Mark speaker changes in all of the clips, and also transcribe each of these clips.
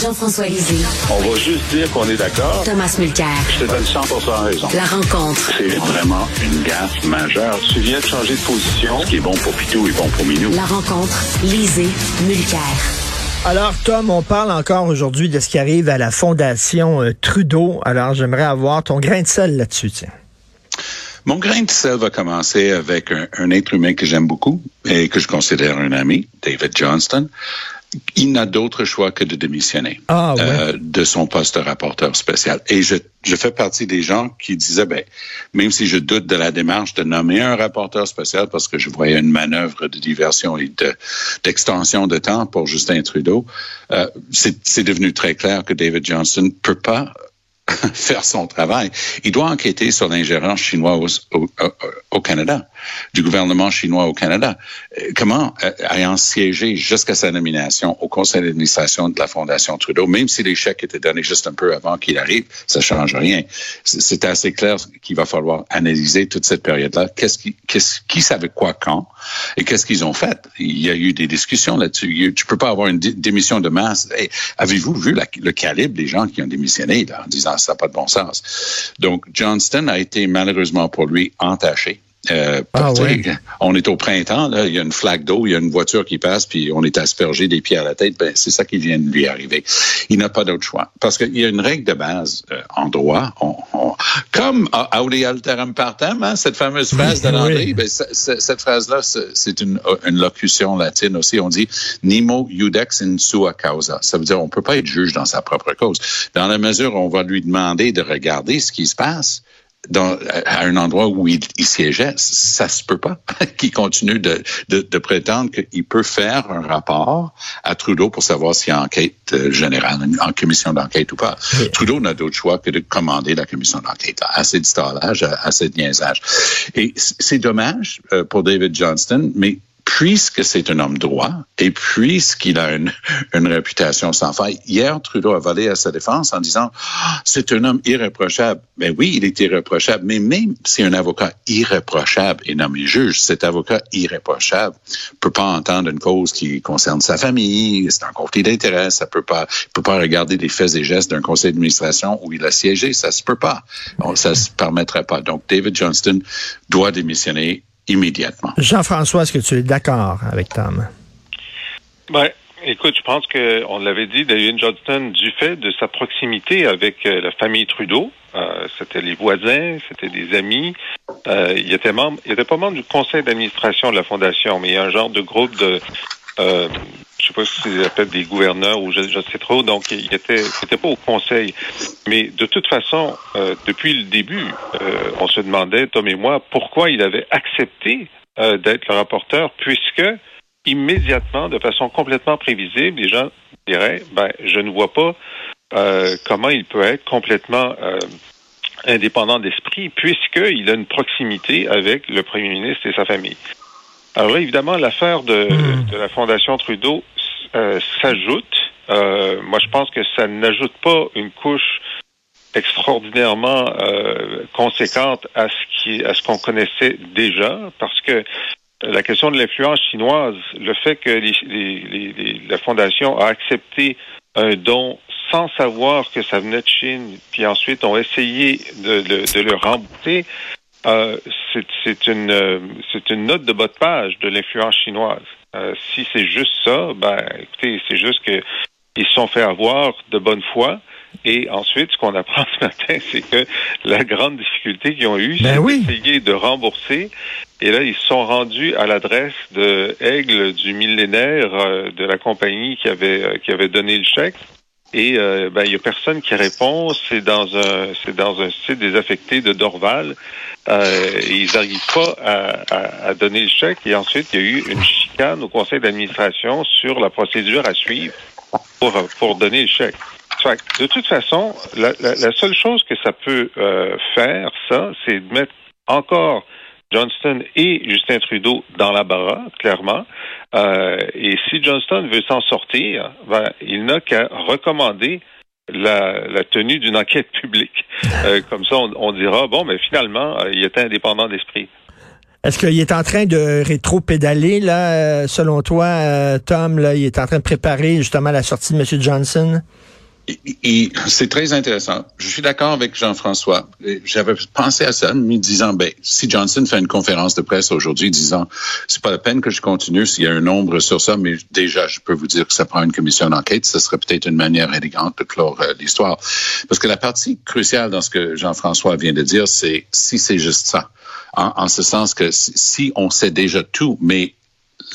Speaker 1: Jean-François Lisée.
Speaker 2: On va juste dire qu'on est d'accord.
Speaker 1: Thomas Mulcair.
Speaker 2: Je te donne 100 raison.
Speaker 1: La rencontre.
Speaker 2: C'est vraiment une gaffe majeure. Tu viens de changer de position. Ce qui est bon pour Pitou est bon pour Minou.
Speaker 1: La rencontre. Lisée. Mulcair.
Speaker 3: Alors, Tom, on parle encore aujourd'hui de ce qui arrive à la Fondation euh, Trudeau. Alors, j'aimerais avoir ton grain de sel là-dessus, tiens.
Speaker 4: Mon grain de sel va commencer avec un, un être humain que j'aime beaucoup et que je considère un ami, David Johnston il n'a d'autre choix que de démissionner
Speaker 3: ah, ouais.
Speaker 4: euh, de son poste de rapporteur spécial. Et je, je fais partie des gens qui disaient, ben, même si je doute de la démarche de nommer un rapporteur spécial parce que je voyais une manœuvre de diversion et de, d'extension de temps pour Justin Trudeau, euh, c'est, c'est devenu très clair que David Johnson peut pas faire son travail. Il doit enquêter sur l'ingérence chinoise au, au, au, Canada, du gouvernement chinois au Canada. Euh, comment, euh, ayant siégé jusqu'à sa nomination au conseil d'administration de la Fondation Trudeau, même si les chèques étaient donnés juste un peu avant qu'il arrive, ça change rien. C'est assez clair qu'il va falloir analyser toute cette période-là. Qu'est-ce qui, qu'est-ce, qui savait quoi quand et qu'est-ce qu'ils ont fait? Il y a eu des discussions là-dessus. Tu peux pas avoir une démission de masse. Avez-vous vu le calibre des gens qui ont démissionné là, en disant ça n'a pas de bon sens? Donc, Johnston a été malheureusement pour lui entaché. Euh,
Speaker 3: ah.
Speaker 4: On est au printemps, là, il y a une flaque d'eau, il y a une voiture qui passe, puis on est aspergé des pieds à la tête. Ben, c'est ça qui vient de lui arriver. Il n'a pas d'autre choix. Parce qu'il y a une règle de base euh, en droit. On, on, comme Audi alteram partem, hein, cette fameuse phrase de Landry, oui. ben, cette phrase-là, c'est une, une, locution latine aussi. On dit nemo judex in sua causa. Ça veut dire on peut pas être juge dans sa propre cause. Dans la mesure où on va lui demander de regarder ce qui se passe, dans, à un endroit où il, il siégeait, ça se peut pas qu'il continue de, de, de prétendre qu'il peut faire un rapport à Trudeau pour savoir s'il y a enquête générale, en commission d'enquête ou pas. Oui. Trudeau n'a d'autre choix que de commander la commission d'enquête. Assez de stallage, assez de niaisage. Et c'est dommage pour David Johnston, mais puisque c'est un homme droit et puisqu'il a une, réputation sans faille, hier, Trudeau a volé à sa défense en disant ah, c'est un homme irréprochable. Mais oui, il est irréprochable, mais même si un avocat irréprochable est nommé juge, cet avocat irréprochable peut pas entendre une cause qui concerne sa famille, c'est un conflit d'intérêt, ça peut pas, peut pas regarder les faits et gestes d'un conseil d'administration où il a siégé, ça se peut pas. Ça se permettrait pas. Donc, David Johnston doit démissionner immédiatement.
Speaker 3: Jean-François, est-ce que tu es d'accord avec Tom?
Speaker 5: Ben, écoute, je pense qu'on l'avait dit, David Johnston, du fait de sa proximité avec euh, la famille Trudeau, euh, c'était les voisins, c'était des amis. Euh, il, était membre, il était pas membre du conseil d'administration de la Fondation, mais il y a un genre de groupe de euh, je sais pas si c'est appellent des gouverneurs ou je, sais trop. Donc, il était, c'était pas au conseil. Mais de toute façon, euh, depuis le début, euh, on se demandait, Tom et moi, pourquoi il avait accepté euh, d'être le rapporteur, puisque immédiatement, de façon complètement prévisible, les gens diraient, ben, je ne vois pas euh, comment il peut être complètement indépendant d'esprit, puisqu'il a une proximité avec le premier ministre et sa famille. Alors là, évidemment, l'affaire de, mmh. de, la Fondation Trudeau euh, s'ajoute. Euh, moi, je pense que ça n'ajoute pas une couche extraordinairement euh, conséquente à ce qui à ce qu'on connaissait déjà, parce que la question de l'influence chinoise, le fait que les, les, les, la Fondation a accepté un don sans savoir que ça venait de Chine, puis ensuite ont essayé de, de, de le rembourser, euh, c'est une euh, c'est une note de bas de page de l'influence chinoise. Euh, si c'est juste ça, ben écoutez, c'est juste que ils se sont fait avoir de bonne foi. Et ensuite, ce qu'on apprend ce matin, c'est que la grande difficulté qu'ils ont eue,
Speaker 3: ben
Speaker 5: c'est
Speaker 3: oui.
Speaker 5: d'essayer de rembourser. Et là, ils se sont rendus à l'adresse de Aigle du millénaire euh, de la compagnie qui avait euh, qui avait donné le chèque. Et euh, ben il y a personne qui répond. C'est dans un c'est dans un site désaffecté de Dorval. Euh, et ils n'arrivent pas à, à, à, donner le chèque. Et ensuite, il y a eu une au conseil d'administration sur la procédure à suivre pour pour donner le chèque. de toute façon, la, seule chose que ça peut euh, faire, ça, c'est de mettre encore Johnston et Justin Trudeau dans la barre, clairement. Euh, et si Johnston veut s'en sortir, ben, il n'a qu'à recommander la, tenue d'une enquête publique. Euh, comme ça, on, on, dira, bon, mais finalement, il était indépendant d'esprit.
Speaker 3: Est-ce qu'il est en train de rétro-pédaler, là, euh, selon toi, euh, Tom, là, il est en train de préparer justement la sortie de M. Johnson?
Speaker 4: C'est très intéressant. Je suis d'accord avec Jean-François. J'avais pensé à ça, me disant, ben, si Johnson fait une conférence de presse aujourd'hui disant, c'est pas la peine que je continue s'il y a un nombre sur ça, mais déjà, je peux vous dire que ça prend une commission d'enquête, ce serait peut-être une manière élégante de clore euh, l'histoire. Parce que la partie cruciale dans ce que Jean-François vient de dire, c'est si c'est juste ça. En, ce sens que si on sait déjà tout, mais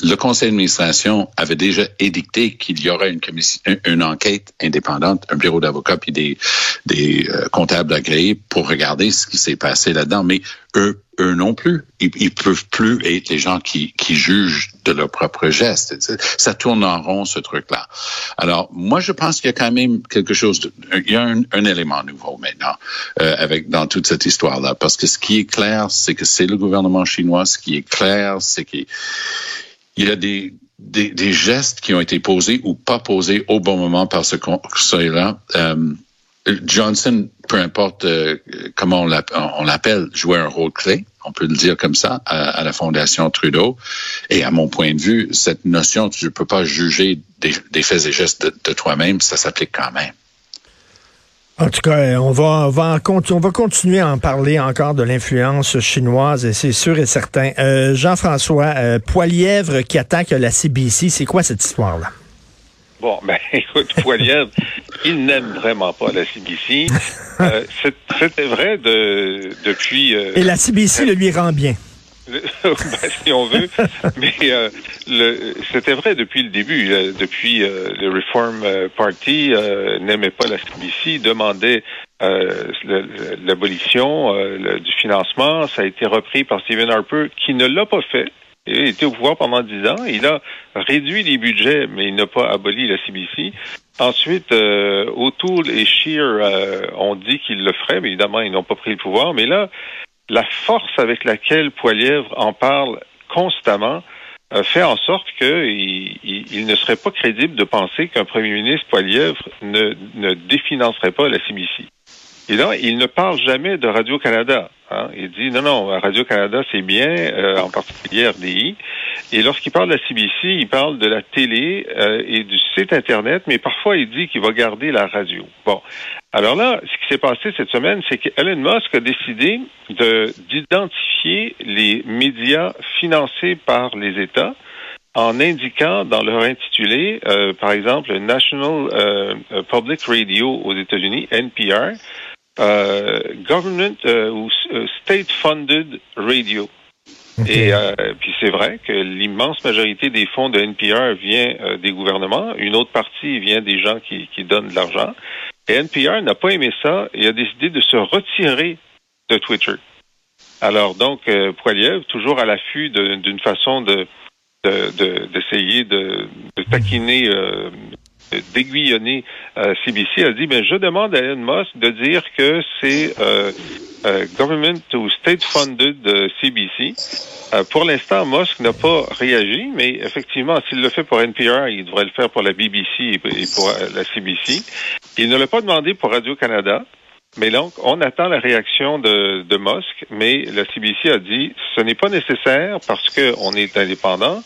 Speaker 4: le conseil d'administration avait déjà édicté qu'il y aurait une commission, une enquête indépendante, un bureau d'avocats puis des, des euh, comptables agréés pour regarder ce qui s'est passé là-dedans. Mais eux, eux non plus. Ils, ils peuvent plus être les gens qui, qui jugent de leurs propres gestes. Ça tourne en rond, ce truc-là. Alors, moi, je pense qu'il y a quand même quelque chose, de, il y a un, un élément nouveau maintenant euh, avec dans toute cette histoire-là. Parce que ce qui est clair, c'est que c'est le gouvernement chinois. Ce qui est clair, c'est qu'il il y a des, des, des, gestes qui ont été posés ou pas posés au bon moment par ce conseil-là. Euh, Johnson, peu importe euh, comment on l'appelle, jouait un rôle clé, on peut le dire comme ça, à, la Fondation Trudeau. Et à mon point de vue, cette notion, tu ne peux pas juger des, des faits et gestes de, de toi-même, ça s'applique quand même.
Speaker 3: En tout cas, on va, on va, on va continuer à en parler encore de l'influence chinoise, et c'est sûr et certain. Euh, Jean-François, euh, Poilièvre qui attaque la CBC, c'est quoi cette histoire-là?
Speaker 5: Bon, ben écoute, Poilièvre, il n'aime vraiment pas la CBC. Euh, C'était vrai de, depuis... Euh,
Speaker 3: et la CBC le lui rend bien.
Speaker 5: ben, si on veut. Mais euh, c'était vrai depuis le début. Euh, depuis euh, le Reform euh, Party euh, n'aimait pas la CBC, demandait l'abolition du financement. Ça a été repris par Stephen Harper, qui ne l'a pas fait. Il était au pouvoir pendant dix ans. Il a réduit les budgets, mais il n'a pas aboli la CBC. Ensuite, O'Toole et Scheer ont dit qu'ils le feraient, mais évidemment, ils n'ont pas pris le pouvoir. Mais là, la force avec laquelle Poilièvre en parle constamment euh, fait en sorte qu'il il, ne serait pas crédible de penser qu'un premier ministre Poilièvre ne, ne définancerait pas la CBC. Et là, il ne parle jamais de Radio-Canada. Hein. Il dit non, non, Radio-Canada, c'est bien, euh, en particulier RDI. Et lorsqu'il parle de la CBC, il parle de la télé euh, et du site Internet, mais parfois il dit qu'il va garder la radio. Bon. Alors là, ce qui s'est passé cette semaine, c'est qu'Elon Musk a décidé d'identifier les médias financés par les États en indiquant dans leur intitulé, euh, par exemple, National euh, Public Radio aux États-Unis, NPR, euh, government euh, ou euh, state-funded radio. Et puis c'est vrai que l'immense majorité des fonds de NPR vient des gouvernements, une autre partie vient des gens qui, qui donnent de l'argent. Et NPR n'a pas aimé ça et a décidé de se retirer de Twitter. Alors donc, euh, Poiliev, toujours à l'affût d'une façon de d'essayer de, de, taquiner euh, d'aiguillonner euh, CBC a dit, ben, je demande à Elon Musk de dire que c'est euh, euh, government ou state-funded CBC. pour l'instant, Musk n'a pas réagi, mais effectivement, s'il le fait pour NPR, il devrait le faire pour la BBC et pour la CBC. Il ne l'a pas demandé pour Radio-Canada. Mais donc, on attend la réaction de, de Musk, mais la CBC a dit ce n'est pas nécessaire parce qu'on est indépendant.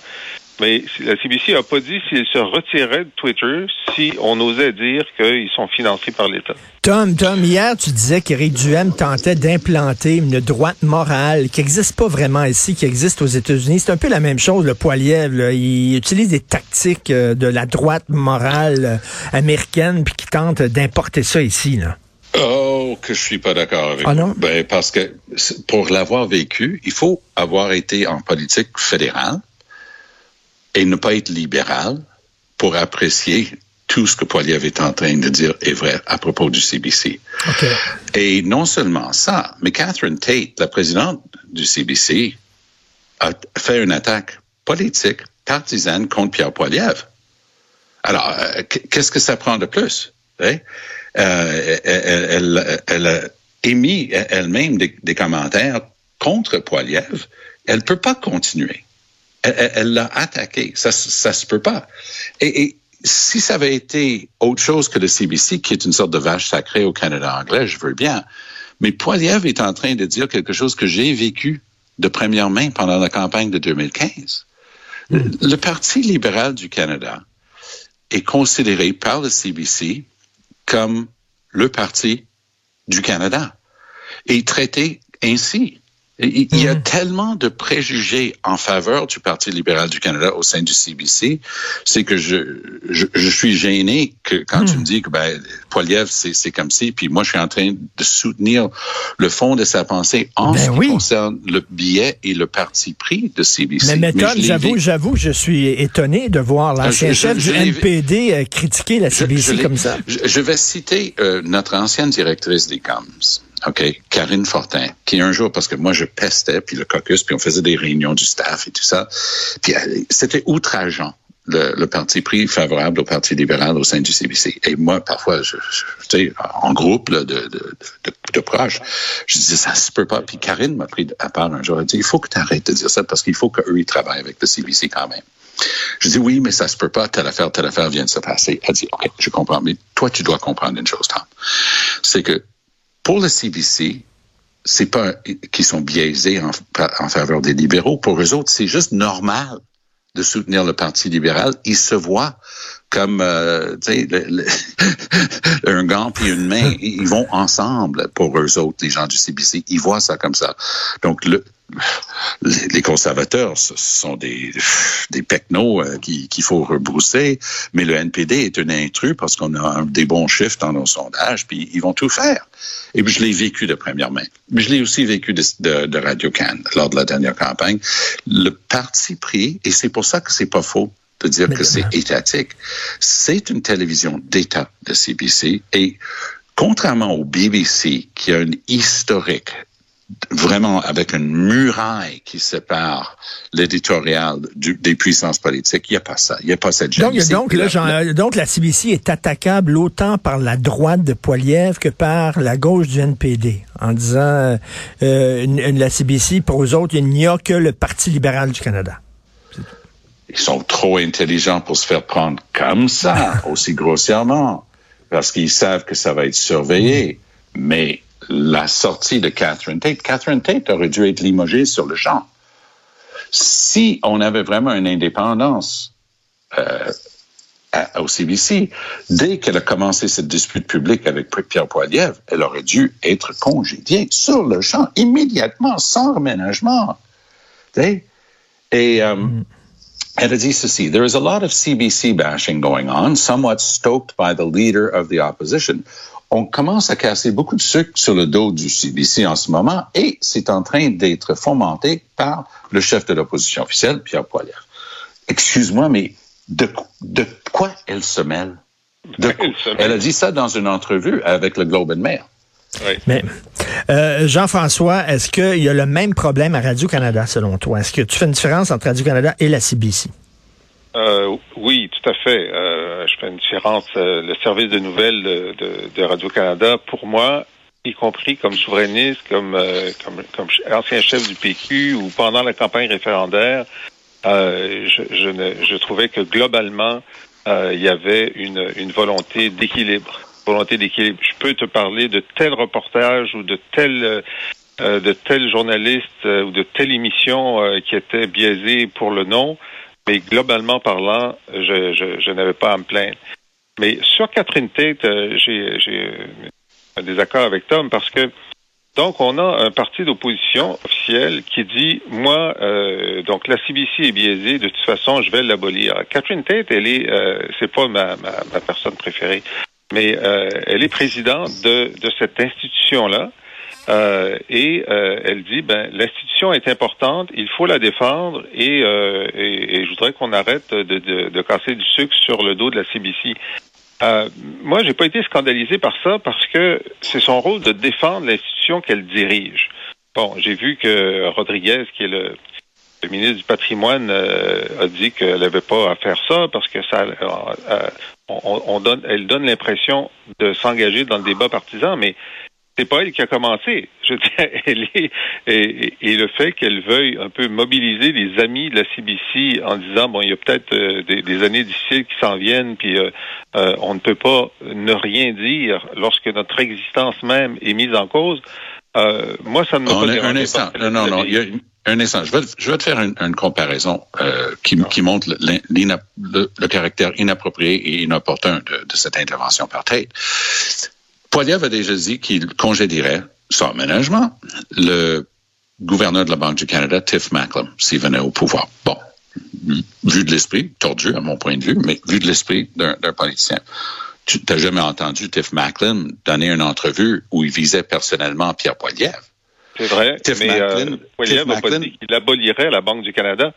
Speaker 5: Mais la CBC n'a pas dit s'ils se retiraient de Twitter si on osait dire qu'ils sont financés par l'État.
Speaker 3: Tom, Tom, hier, tu disais qu'Éric Duhem tentait d'implanter une droite morale qui n'existe pas vraiment ici, qui existe aux États-Unis. C'est un peu la même chose, le Poiliev. Il utilise des tactiques euh, de la droite morale euh, américaine puis qui tente d'importer ça ici. Là.
Speaker 4: Oh, que je suis pas d'accord avec
Speaker 3: ah non?
Speaker 4: Ben, parce que pour l'avoir vécu, il faut avoir été en politique fédérale et ne pas être libéral pour apprécier tout ce que Poiliev est en train de dire est vrai à propos du CBC.
Speaker 3: Okay.
Speaker 4: Et non seulement ça, mais Catherine Tate, la présidente du CBC, a fait une attaque politique, partisane contre Pierre Poiliev. Alors, euh, qu'est-ce que ça prend de plus? Hein? Euh, elle, elle, elle, a émis elle-même des, des, commentaires contre Poiliev. Elle ne peut pas continuer elle l'a attaqué. Ça, ça se peut pas. Et, si ça avait été autre chose que le CBC, qui est une sorte de vache sacrée au Canada anglais, je veux bien. Mais Poiliev est en train de dire quelque chose que j'ai vécu de première main pendant la campagne de 2015. Le Parti libéral du Canada est considéré par le CBC comme le parti du Canada et traité ainsi. Il y a mm. tellement de préjugés en faveur du Parti libéral du Canada au sein du CBC, c'est que je, je, je, suis gêné que quand tu mm. me dis que ben, Poiliev, c'est comme si, puis moi, je suis en train de soutenir le fond de sa pensée en
Speaker 3: ben
Speaker 4: ce
Speaker 3: oui.
Speaker 4: qui concerne le billet et le parti pris de CBC.
Speaker 3: Mais méthode, j'avoue, j'avoue, je suis étonné de voir l'ancien
Speaker 4: je-
Speaker 3: chef
Speaker 4: je
Speaker 3: du NPD euh, critiquer la CBC comme ça.
Speaker 4: Je, je vais citer euh, notre ancienne directrice des COMS, OK, Karine Fortin, qui un jour, parce que moi je pestais, puis le caucus, puis on faisait des réunions du staff et tout ça, puis elle- c'était outrageant. Le, le parti pris favorable au Parti libéral au sein du CBC. Et moi, parfois, je, je- en groupe là, de, de, de, de proches, je disais, ça se peut pas. Puis Karine m'a pris à part un jour, elle dit, il faut que tu arrêtes de dire ça parce qu'il faut qu'eux, ils travaillent avec le CBC quand même. Je dis oui, mais ça se peut pas, telle affaire, telle affaire vient de se passer. Elle dit, OK, je comprends, mais toi, tu dois comprendre une chose, Tom. C'est que pour le CBC, c'est pas qu'ils sont biaisés en, faveur des libéraux. Pour eux autres, c'est juste normal de soutenir le Parti libéral. Ils se voient comme euh, le- un gant puis une main. Ils vont ensemble pour eux autres, les gens du CBC. Ils voient ça comme ça. Donc, le, les, les conservateurs, ce sont des, des pecnos euh, qui- qu'il faut rebrousser, mais le NPD est un intrus parce qu'on a un- des bons chiffres dans nos sondages, puis ils vont tout faire. Et puis je l'ai vécu de première main. Mais je l'ai aussi vécu de, de, de Radio Cannes lors de la dernière campagne. Le parti pris, et c'est pour ça que c'est pas faux de dire
Speaker 3: Mais
Speaker 4: que c'est étatique, c'est une télévision d'État de CBC et contrairement au BBC qui a une historique vraiment avec une muraille qui sépare l'éditorial des puissances politiques. Il n'y a pas ça. Il n'y a pas cette
Speaker 3: Donc, donc, là, euh, donc, la CBC est attaquable autant par la droite de Poiliev que par la gauche du NPD, en disant euh, une- une- la CBC, pour eux autres, il n'y a que le Parti libéral du Canada.
Speaker 4: Ils sont trop intelligents pour se faire prendre comme ça, aussi grossièrement, parce qu'ils savent que ça va être surveillé. Mais la sortie de Catherine Tate, Catherine Tate aurait dû être limogée sur le champ. Si on avait vraiment une indépendance euh, à- au CBC, dès qu'elle a commencé cette dispute publique avec Pierre Poilievre, elle aurait dû être congédiée sur le champ, immédiatement, sans reménagement. Et euh, elle a dit ceci, there is a lot of CBC bashing going on, somewhat stoked by the leader of the opposition. On commence à casser beaucoup de sucre sur le dos du CBC en ce moment et c'est en train d'être fomenté par le chef de l'opposition officielle, Pierre Poilievre. Excuse-moi, mais de, de quoi elle se mêle? De quoi?
Speaker 5: Elle se mêle.
Speaker 4: Elle a dit ça dans une entrevue avec le Globe and Mail.
Speaker 5: Oui.
Speaker 3: Mais euh, Jean-François, est-ce qu'il y a le même problème à Radio-Canada, selon toi? Est-ce que tu fais une différence entre Radio-Canada et la CBC?
Speaker 5: Euh, oui, tout à fait. Euh, fais une différence. Euh, le service de nouvelles de, de, de Radio-Canada, pour moi, y compris comme souverainiste, comme, euh, comme, comme ancien chef du PQ ou pendant la campagne référendaire, euh, je, je, ne, je trouvais que globalement, euh, il y avait une, une volonté d'équilibre. Volonté d'équilibre. Je peux te parler de tel reportage ou de tel euh, de tel journaliste euh, ou de telle émission qui était biaisée pour le nom, mais globalement parlant, je, je, je n'avais pas à me plaindre. Mais sur Catherine Tate, euh, j'ai un désaccord avec Tom parce que donc on a un parti d'opposition officiel qui dit moi euh, donc la CBC est biaisée de toute façon je vais l'abolir. Catherine Tate elle est euh, c'est pas ma, ma, ma personne préférée mais euh, elle est présidente de de cette institution là. Euh, et euh, elle dit ben l'institution est importante, il faut la défendre et, euh, et, et je voudrais qu'on arrête de, de, de casser du sucre sur le dos de la CBC. Euh, moi, j'ai pas été scandalisé par ça parce que c'est son rôle de défendre l'institution qu'elle dirige. Bon, j'ai vu que Rodriguez, qui est le, ministre du patrimoine, euh, a dit qu'elle n'avait pas à faire ça parce que ça, euh, euh, on, on donne, elle donne l'impression de s'engager dans le débat partisan, mais c'est pas elle qui a commencé. Je veux dire, elle est, et, et le fait qu'elle veuille un peu mobiliser les amis de la CBC en disant bon, il y a peut-être euh, des, des, années difficiles qui s'en viennent, puis euh, euh, on ne peut pas ne rien dire lorsque notre existence même est mise en cause. Euh, moi, ça ne m'a
Speaker 4: On
Speaker 5: pas
Speaker 4: un instant. Non, non, non. Il y a une- un instant. Je vais, je vais te faire une, une comparaison euh, qui, qui montre le, le caractère inapproprié et inopportun de, de cette intervention par Tate. Poiliev a déjà dit qu'il congédierait, sans ménagement, le gouverneur de la Banque du Canada, Tiff Macklem, s'il venait au pouvoir. Bon, vu de l'esprit, tordu à mon point de vue, mais vu de l'esprit d'un politicien. Tu n'as jamais entendu Tiff Macklem donner une entrevue où il visait personnellement Pierre Poiliev?
Speaker 5: C'est vrai,
Speaker 4: Tiff
Speaker 5: mais
Speaker 4: Macklin-
Speaker 5: euh, Poiliev
Speaker 4: Tiff
Speaker 5: n'a pas
Speaker 4: Macklin-
Speaker 5: dit qu'il abolirait la Banque du Canada.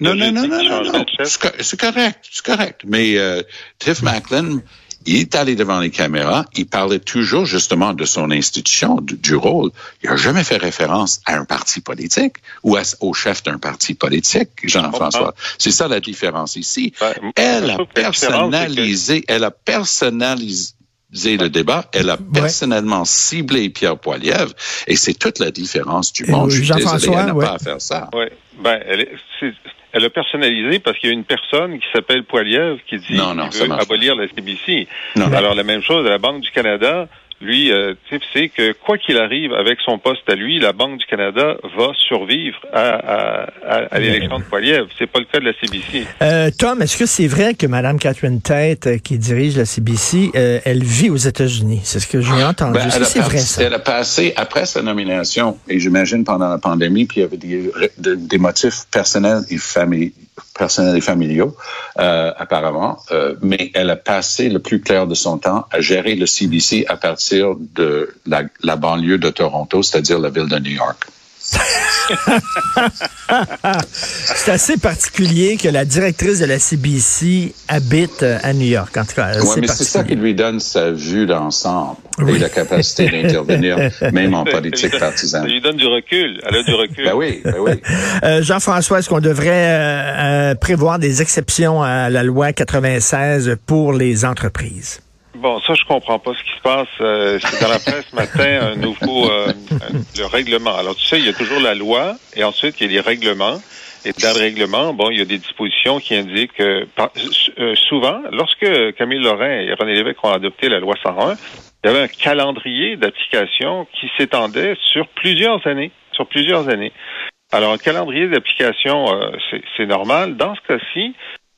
Speaker 4: Non, non, non, non, non, C'est correct, c'est correct. Mais euh, Tiff Macklin, il est allé devant les caméras, il parlait toujours justement de son institution, du, du rôle. Il n'a jamais fait référence à un parti politique ou à- au chef d'un parti politique, Jean-François. C'est ça la différence ici.
Speaker 5: Ben,
Speaker 4: Elle a
Speaker 5: que
Speaker 4: personnalisé, elle a personnalisé le débat, elle a personnellement ciblé Pierre Poiliev, et c'est toute la différence du
Speaker 3: Et,
Speaker 4: monde. Je suis
Speaker 3: Jean-François,
Speaker 4: désolé, elle n'a
Speaker 3: ouais.
Speaker 4: pas à faire ça.
Speaker 5: Oui, ben, elle, est, c'est- elle a personnalisé parce qu'il y a une personne qui s'appelle Poiliev qui dit
Speaker 4: Non, non,
Speaker 5: qu'il veut abolir la CBC.
Speaker 4: Non.
Speaker 5: Alors, la même chose à la Banque du Canada. Lui, euh, tu sais, c'est que quoi qu'il arrive avec son poste à lui, la Banque du Canada va survivre à, à, à, à l'élection de Poiliev. C'est pas le cas de la CBC.
Speaker 3: Euh, Tom, est-ce que c'est vrai que Mme Catherine Tate, euh, qui dirige la CBC, euh, elle vit aux États-Unis? C'est ce que j'ai entendu.
Speaker 4: Ben,
Speaker 3: c'est vrai,
Speaker 4: passé,
Speaker 3: ça?
Speaker 4: elle a passé, après sa nomination, et j'imagine pendant la pandémie, puis il y avait des, de- des motifs personnels et, famili- personnels et familiaux, euh, apparemment, euh, mais elle a passé le plus clair de son temps à gérer le CBC à partir de la banlieue de Toronto, c'est-à-dire la ville de New York.
Speaker 3: C'est assez particulier que la directrice de la CBC habite euh, à New York. En tout cas,
Speaker 4: Ouais,
Speaker 3: c'est
Speaker 4: mais c'est ça qui lui donne sa vue d'ensemble
Speaker 3: Oui.
Speaker 4: et la capacité d'intervenir, même en politique partisane.
Speaker 5: Ça lui donne du recul. Elle a du recul.
Speaker 4: Ben oui, ben oui.
Speaker 3: Euh, Jean-François, est-ce qu'on devrait euh, euh, prévoir des exceptions à la loi 96 pour les entreprises?
Speaker 5: Bon, ça, je comprends pas ce qui se passe. Euh, c'est dans la presse ce matin un nouveau euh, un- le règlement. Alors, tu sais, il y a toujours la loi et ensuite il y a les règlements. Et dans le règlement, bon, il y a des dispositions qui indiquent que euh, souvent, lorsque Camille Lorrain et René Lévesque ont adopté la loi 101, il y avait un calendrier d'application qui s'étendait sur plusieurs années, sur plusieurs années. Alors, un calendrier d'application, euh, c'est normal. Dans ce cas-ci,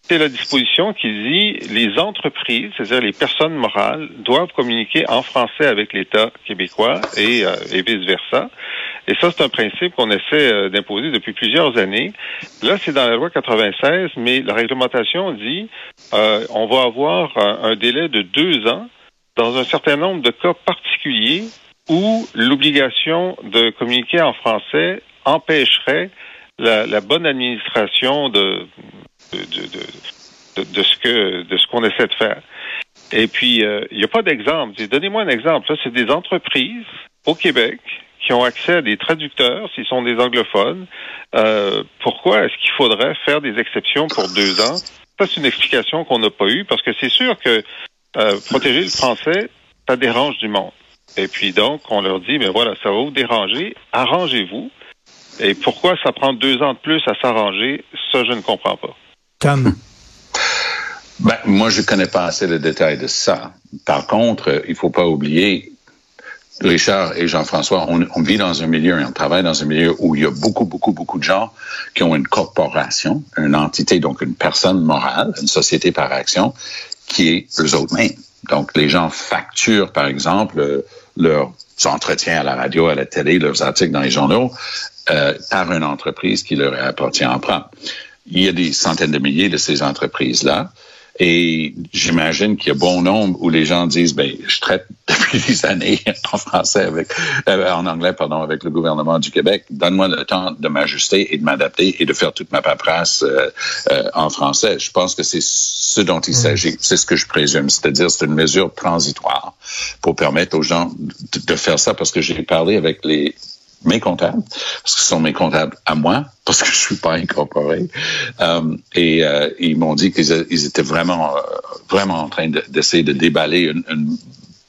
Speaker 5: c'est la disposition qui dit les entreprises, c'est-à-dire les personnes morales, doivent communiquer en français avec l'État québécois et, euh, vice-versa. Et ça, c'est un principe qu'on essaie euh, d'imposer depuis plusieurs années. Là, c'est dans la loi 96, mais la réglementation dit euh, on va avoir un, un délai de deux ans dans un certain nombre de cas particuliers où l'obligation de communiquer en français empêcherait la, la bonne administration de, de, de, de, ce que de ce qu'on essaie de faire. Et puis, euh, il n'y a pas d'exemple. Donnez-moi un exemple. Là, c'est des entreprises au Québec qui ont accès à des traducteurs s'ils sont des anglophones. Euh, pourquoi est-ce qu'il faudrait faire des exceptions pour deux ans? Ça, c'est une explication qu'on n'a pas eue parce que c'est sûr que euh, protéger le français, ça dérange du monde. Et puis donc, on leur dit, mais voilà, ça va vous déranger, arrangez-vous. Et pourquoi ça prend deux ans de plus à s'arranger, ça, je ne comprends pas.
Speaker 3: Tom?
Speaker 4: Ben, moi, je connais pas assez le détail de ça. Par contre, il faut pas oublier, Richard et Jean-François, on, vit dans un milieu, et on travaille dans un milieu où il y a beaucoup, beaucoup, beaucoup de gens qui ont une corporation, une entité, donc une personne morale, une société par action, qui est eux autres mêmes. Donc, les gens facturent, par exemple, leurs entretiens à la radio, à la télé, leurs articles dans les journaux, euh, par une entreprise qui leur appartient en propre. Il y a des centaines de milliers de ces entreprises-là. Et j'imagine qu'il y a bon nombre où les gens disent, ben, je traite depuis des années en français avec, euh, en anglais, pardon, avec le gouvernement du Québec. Donne-moi le temps de m'ajuster et de m'adapter et de faire toute ma paperasse euh, euh, en français. Je pense que c'est ce dont il s'agit. C'est ce que je présume. C'est-à-dire, c'est une mesure transitoire pour permettre aux gens de, de faire ça parce que j'ai parlé avec les, mes comptables, parce que ce sont mes comptables à moi, parce que je suis pas incorporé. Euh, et euh, ils m'ont dit qu'ils ils étaient vraiment, euh, vraiment en train de- d'essayer de, déballer une, une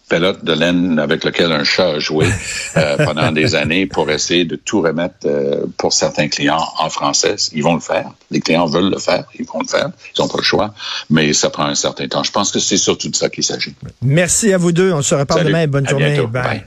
Speaker 4: pelote de laine avec laquelle un chat a joué euh, pendant des années pour essayer de tout remettre euh, pour certains clients en français. Ils vont le faire. Les clients veulent le faire. Ils vont le faire. Ils n'ont pas le choix. Mais ça prend un certain temps. Je pense que c'est surtout de ça qu'il s'agit.
Speaker 3: Merci à vous deux. On se reparle
Speaker 4: Salut.
Speaker 3: demain. Bonne
Speaker 4: À
Speaker 3: journée.
Speaker 4: bientôt.
Speaker 3: Bye.
Speaker 4: Bye.